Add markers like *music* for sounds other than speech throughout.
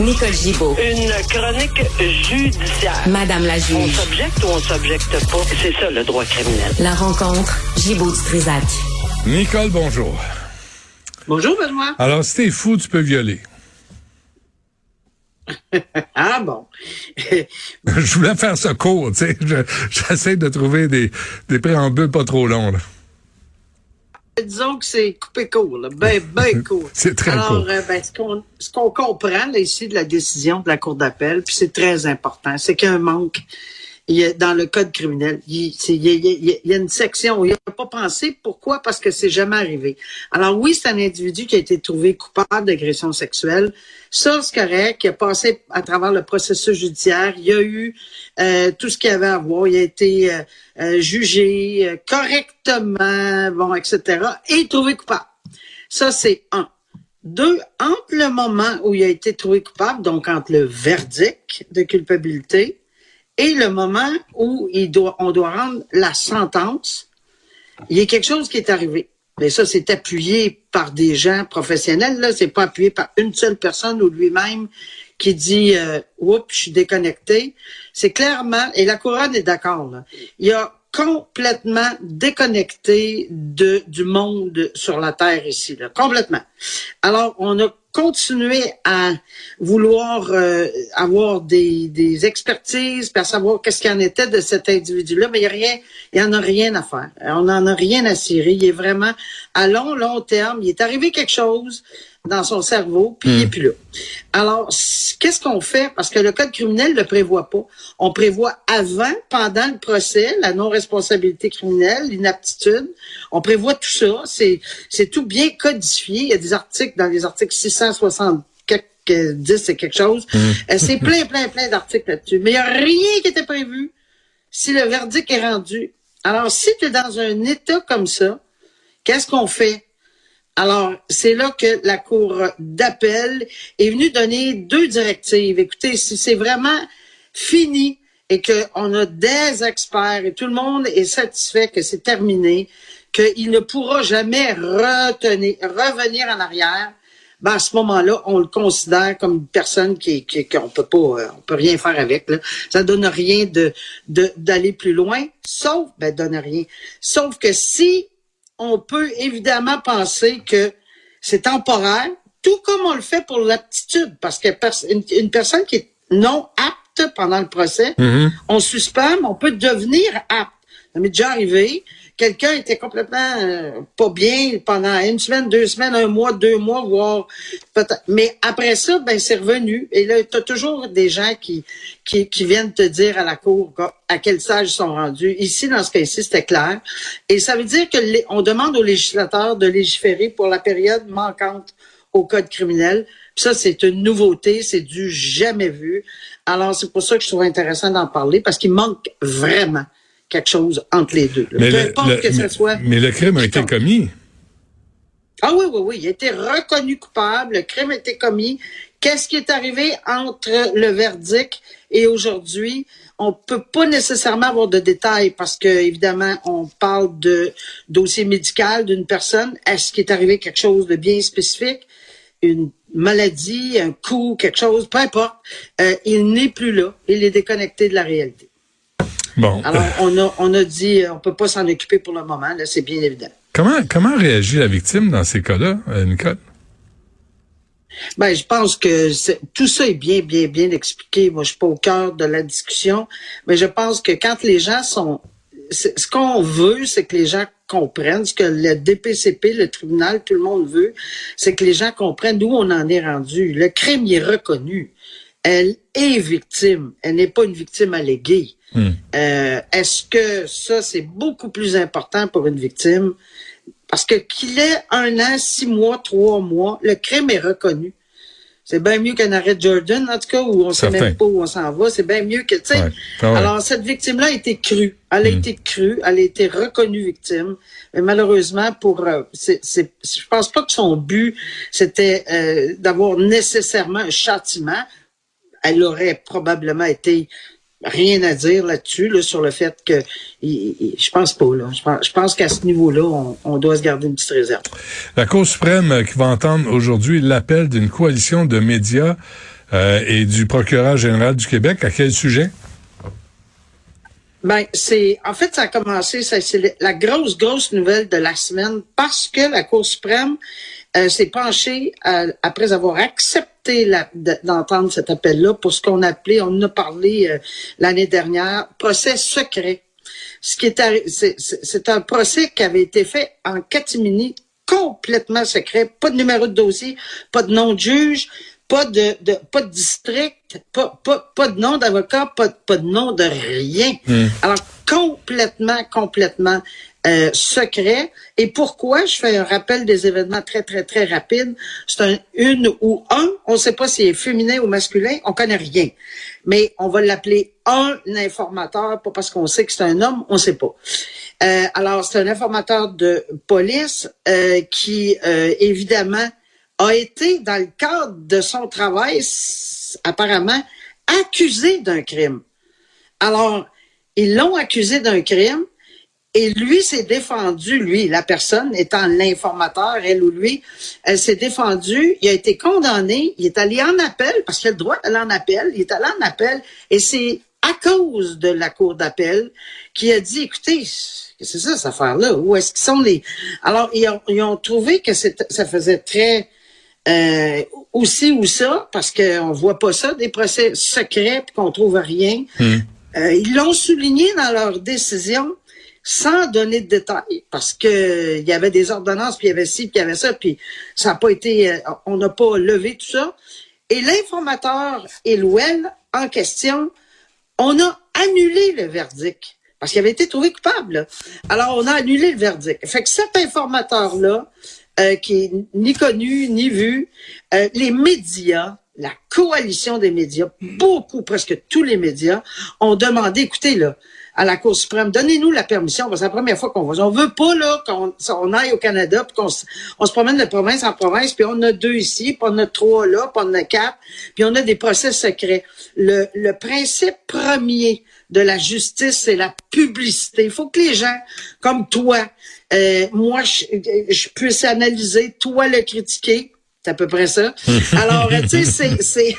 Nicole Gibaud. Une chronique judiciaire. Madame la On juge. s'objecte ou on s'objecte pas? C'est ça le droit criminel. La rencontre, Gibaud du Trisac. Nicole, bonjour. Bonjour, Benoît. Alors, si t'es fou, tu peux violer. *laughs* Ah bon. *laughs* Je voulais faire ça court, tu sais. Je- J'essaie de trouver des, des préambules pas trop longs, là. Disons que c'est coupé court, là. ben, ben *laughs* court. C'est très Alors, court. euh, ben, ce qu'on comprend là, ici de la décision de la Cour d'appel, puis c'est très important, c'est qu'il y a un manque il dans le code criminel. Il, il y a, il y a- une section où il n'a pas pensé. Pourquoi? Parce que c'est jamais arrivé. Alors oui, c'est un individu qui a été trouvé coupable d'agression sexuelle. Ça, c'est correct. Il a passé à travers le processus judiciaire. Il a eu euh, tout ce qu'il avait à voir. Il a été euh, euh, jugé euh, correctement, bon, etc. Et trouvé coupable. Ça, c'est un. Deux, entre le moment où il a été trouvé coupable, donc entre le verdict de culpabilité et le moment où il doit, on doit rendre la sentence, il y a quelque chose qui est arrivé. Mais ça, c'est appuyé par des gens professionnels. Là, c'est pas appuyé par une seule personne ou lui-même qui dit euh, Oups, je suis déconnecté. C'est clairement, et la couronne est d'accord, il a complètement déconnecté de, du monde sur la Terre ici, là, complètement. Alors, on a continué à vouloir euh, avoir des, expertises, puis à savoir qu'est-ce qu'il en était de cet individu-là, mais il y a rien, il en a rien à faire. On n'en a rien à cirer. Il est vraiment à long, long terme. Il est arrivé quelque chose dans son cerveau, puis il est plus là. Alors, qu'est-ce qu'on fait? Parce que le code criminel ne le prévoit pas. On prévoit avant, pendant le procès, la non-responsabilité criminelle, l'inaptitude. On prévoit tout ça. C'est, c'est tout bien codifié. Il y a des articles dans les articles 660 quelques, 10 et quelque chose. Euh, c'est plein, plein, plein d'articles là-dessus. Mais il n'y a rien qui était prévu si le verdict est rendu. Alors, si tu es dans un état comme ça, qu'est-ce qu'on fait? Alors, c'est là que la Cour d'appel est venue donner deux directives. Écoutez, si c'est vraiment fini et qu'on a des experts et tout le monde est satisfait que c'est terminé, qu'il ne pourra jamais retenir, revenir en arrière, ben à ce moment-là, on le considère comme une personne qui, qui qu'on peut pas, euh, on peut rien faire avec. Là. Ça donne rien de de- d'aller plus loin, sauf ben donne rien. Sauf que si on peut évidemment penser que c'est temporaire, tout comme on le fait pour l'aptitude, parce que pers- une, une personne qui est non apte pendant le procès, on suspend, mais on peut devenir apte. Ça m'est déjà arrivé. Quelqu'un était complètement euh, pas bien pendant une semaine, deux semaines, un mois, deux mois, voire peut-être. Mais après ça, ben c'est revenu. Et là, tu as toujours des gens qui, qui, qui viennent te dire à la cour à quel stage ils sont rendus. Ici, dans ce cas-ci, c'était clair. Et ça veut dire que on demande aux législateurs de légiférer pour la période manquante au code criminel. Ça, c'est une nouveauté, c'est du jamais vu. Alors, c'est pour ça que je trouve intéressant d'en parler, parce qu'il manque vraiment quelque chose entre les deux. Mais Peu le, importe le- que ce soit... mais le crime a été commis. Ah oui, oui, oui, il a été reconnu coupable, le crime a été commis. Qu'est-ce qui est arrivé entre le verdict et aujourd'hui? On peut pas nécessairement avoir de détails parce que, évidemment, on parle de dossier médical d'une personne. Est-ce qu'il est arrivé quelque chose de bien spécifique? Une maladie, un coup, quelque chose, peu importe. Euh, il n'est plus là. Il est déconnecté de la réalité. Bon. Alors, on a, on a dit, on peut pas s'en occuper pour le moment, là, c'est bien évident. comment, comment réagit la victime dans ces cas-là, euh, Nicole? Ben, je pense que tout ça est bien, bien, bien expliqué. Moi, je suis pas au cœur de la discussion, mais je pense que quand les gens sont, ce qu'on veut, c'est que les gens comprennent ce que le DPCP, le tribunal, tout le monde veut, c'est que les gens comprennent d'où on en est rendu. Le crime il est reconnu. Elle est victime. Elle n'est pas une victime alléguée. Euh, Est-ce que ça, c'est beaucoup plus important pour une victime? Parce que qu'il ait un an, six mois, trois mois, le crime est reconnu. C'est bien mieux qu'un arrêt Jordan, en tout cas, où on sait Certain. même pas où on s'en va. C'est bien mieux que, tu sais. Ouais. Ah ouais. Alors, cette victime-là a été crue. Elle a Mm. été crue. Elle a été reconnue victime. Mais malheureusement, pour, euh, c'est, c'est, je pense pas que son but, c'était euh, d'avoir nécessairement un châtiment. Elle aurait probablement été rien à dire là-dessus, là, sur le fait que je pense pas, là. Je pense, qu'à ce niveau-là, on, doit se garder une petite réserve. La Cour suprême qui va entendre aujourd'hui l'appel d'une coalition de médias euh, et du procureur général du Québec. À quel sujet? Ben, c'est en fait ça a commencé, c'est la grosse grosse nouvelle de la semaine parce que la Cour suprême euh, s'est penchée euh, après avoir accepté d'entendre cet appel-là pour ce qu'on appelait, on en a parlé euh, l'année dernière, procès secret. Ce qui est c'est un procès qui avait été fait en catimini complètement secret, pas de numéro de dossier, pas de nom de juge, pas de, de pas de district, pas, pas, pas de nom d'avocat, pas, pas de nom de rien. Hmm. Alors complètement, complètement euh, secret. Et pourquoi? Je fais un rappel des événements très, très, très rapide? C'est un une ou un. On ne sait pas s'il est féminin ou masculin. On connaît rien. Mais on va l'appeler un informateur, pas parce qu'on sait que c'est un homme, on ne sait pas. Euh, alors, c'est un informateur de police euh, qui, euh, évidemment, a été, dans le cadre de son travail, apparemment, accusé d'un crime. Alors, ils l'ont accusé d'un crime et lui s'est défendu, lui, la personne étant l'informateur, elle ou lui, elle s'est défendue, il a été condamné, il est allé en appel, parce qu'il a le droit d'aller en appel, il est allé en appel, et c'est à cause de la cour d'appel qui a dit, écoutez, c'est ça, cette affaire-là, où est-ce qu'ils sont les... Alors, ils ont, ils ont trouvé que ça faisait très euh, aussi ou ça, parce qu'on voit pas ça, des procès secrets qu'on trouve rien. Hmm. Euh, ils l'ont souligné dans leur décision sans donner de détails, parce que il y avait des ordonnances, puis il y avait ci, puis il y avait ça, puis ça n'a pas été, euh, on n'a pas levé tout ça. Et l'informateur Elouel, en question, on a annulé le verdict parce qu'il avait été trouvé coupable. Alors, on a annulé le verdict. Fait que cet informateur-là, euh, qui est ni connu ni vu. Euh, les médias, la coalition des médias, beaucoup, presque tous les médias, ont demandé, écoutez, là, à la Cour suprême, donnez-nous la permission, c'est la première fois qu'on va. On veut pas là qu'on aille au Canada, puis qu'on on se promène de province en province, puis on a deux ici, puis on a trois là, puis on a quatre, puis on a des procès secrets. Le, le principe premier de la justice, c'est la publicité. Il faut que les gens, comme toi, euh, moi, je, je puisse analyser, toi le critiquer. C'est à peu près ça. *laughs* Alors, tu sais, *laughs* c'est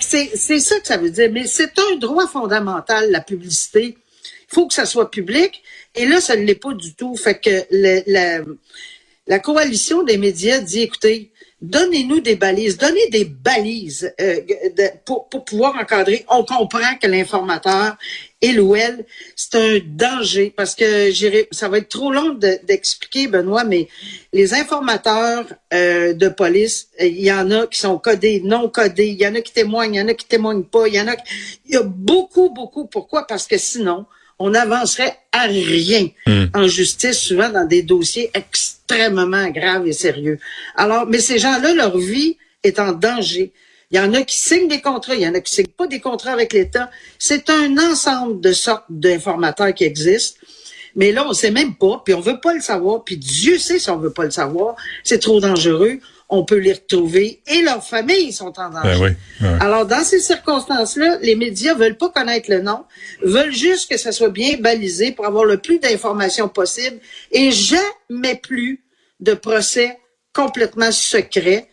c'est ça que ça veut dire. Mais c'est un droit fondamental, la publicité. Il faut que ça soit public. Et là, ça ne l'est pas du tout. Fait que la, la coalition des médias dit, écoutez, donnez-nous des balises, donnez des balises euh, pour, pouvoir encadrer. On comprend que l'informateur et l'OL, c'est un danger parce que ça va être trop long d'expliquer, Benoît, mais les informateurs euh, de police, il y en a qui sont codés, non codés, il y en a qui témoignent, il y en a qui témoignent pas, il y en a, il y a beaucoup, beaucoup. Pourquoi? Parce que sinon, on n'avancerait à rien hmm. en justice, souvent dans des dossiers extrêmement graves et sérieux. Alors, mais ces gens-là, leur vie est en danger. Il y en a qui signent des contrats, il y en a qui signent pas des contrats avec l'État. C'est un ensemble de sortes d'informateurs qui existent. Mais là, on sait même pas, puis on veut pas le savoir, puis Dieu sait si on veut pas le savoir. C'est trop dangereux on peut les retrouver et leurs familles sont en danger. Ben Alors, dans ces circonstances-là, les médias veulent pas connaître le nom, veulent juste que ça soit bien balisé pour avoir le plus d'informations possible et jamais plus de procès complètement secrets.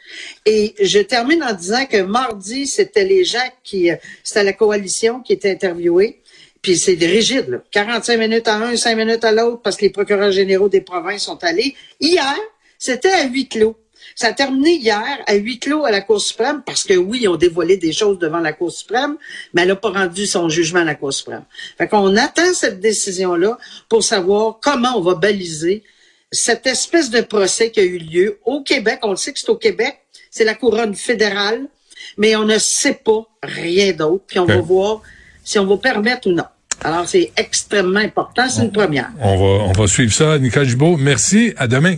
Et je termine en disant que mardi, c'était les gens qui, euh, c'était la coalition qui était interviewée. Puis c'est rigide, là. 45 minutes à un, 5 minutes à l'autre, parce que les procureurs généraux des provinces sont allés. Hier, c'était à huis clos. Ça a terminé hier à huis clos à la Cour suprême parce que oui, ils ont dévoilé des choses devant la Cour suprême, mais elle n'a pas rendu son jugement à la Cour suprême. Fait qu'on attend cette décision-là pour savoir comment on va baliser cette espèce de procès qui a eu lieu au Québec. On le sait que c'est au Québec. C'est la couronne fédérale, mais on ne sait pas rien d'autre. Puis on va voir si on va permettre ou non. Alors, c'est extrêmement important. C'est une première. On va, on va suivre ça. Nicole Gibault, merci. À demain.